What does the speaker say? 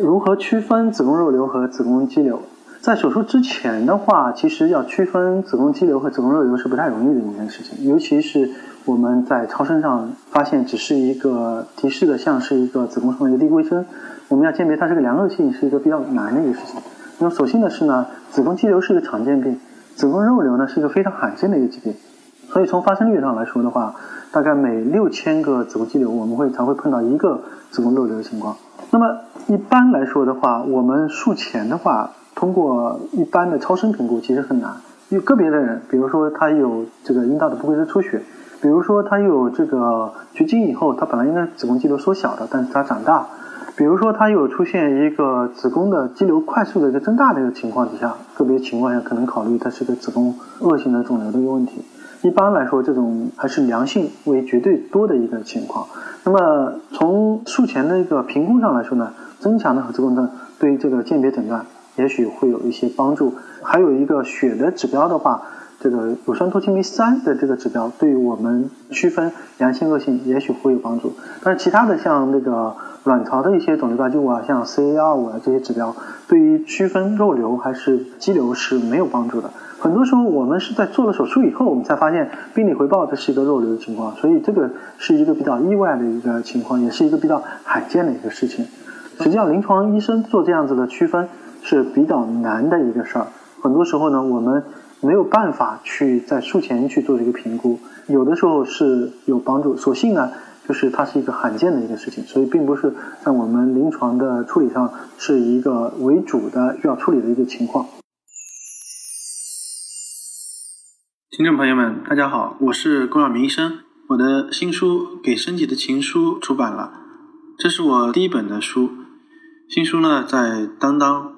如何区分子宫肉瘤和子宫肌瘤？在手术之前的话，其实要区分子宫肌瘤和子宫肉瘤是不太容易的一件事情，尤其是我们在超声上发现只是一个提示的，像是一个子宫上的一个低规针，我们要鉴别它这个良恶性是一个比较难的一个事情。那么所幸的是呢，子宫肌瘤是一个常见病，子宫肉瘤呢是一个非常罕见的一个疾病，所以从发生率上来说的话，大概每六千个子宫肌瘤，我们会才会碰到一个子宫肉瘤的情况。那么一般来说的话，我们术前的话。通过一般的超声评估其实很难，有个别的人，比如说他有这个阴道的不规则出血，比如说他有这个绝经以后，他本来应该子宫肌瘤缩小的，但是它长大，比如说他有出现一个子宫的肌瘤快速的一个增大的一个情况底下，个别情况下可能考虑它是个子宫恶性的肿瘤的一个问题。一般来说，这种还是良性为绝对多的一个情况。那么从术前的一个评估上来说呢，增强的核磁共振对于这个鉴别诊断。也许会有一些帮助。还有一个血的指标的话，这个乳酸脱氢酶三的这个指标，对于我们区分良性恶性也许会有帮助。但是其他的像那个卵巢的一些肿瘤标记物啊，像 CA 二五啊这些指标，对于区分肉瘤还是肌瘤是没有帮助的。很多时候我们是在做了手术以后，我们才发现病理回报这是一个肉瘤的情况，所以这个是一个比较意外的一个情况，也是一个比较罕见的一个事情。实际上，临床医生做这样子的区分。是比较难的一个事儿，很多时候呢，我们没有办法去在术前去做这个评估，有的时候是有帮助，所幸呢，就是它是一个罕见的一个事情，所以并不是在我们临床的处理上是一个为主的需要处理的一个情况。听众朋友们，大家好，我是龚晓明医生，我的新书《给身体的情书》出版了，这是我第一本的书，新书呢在当当。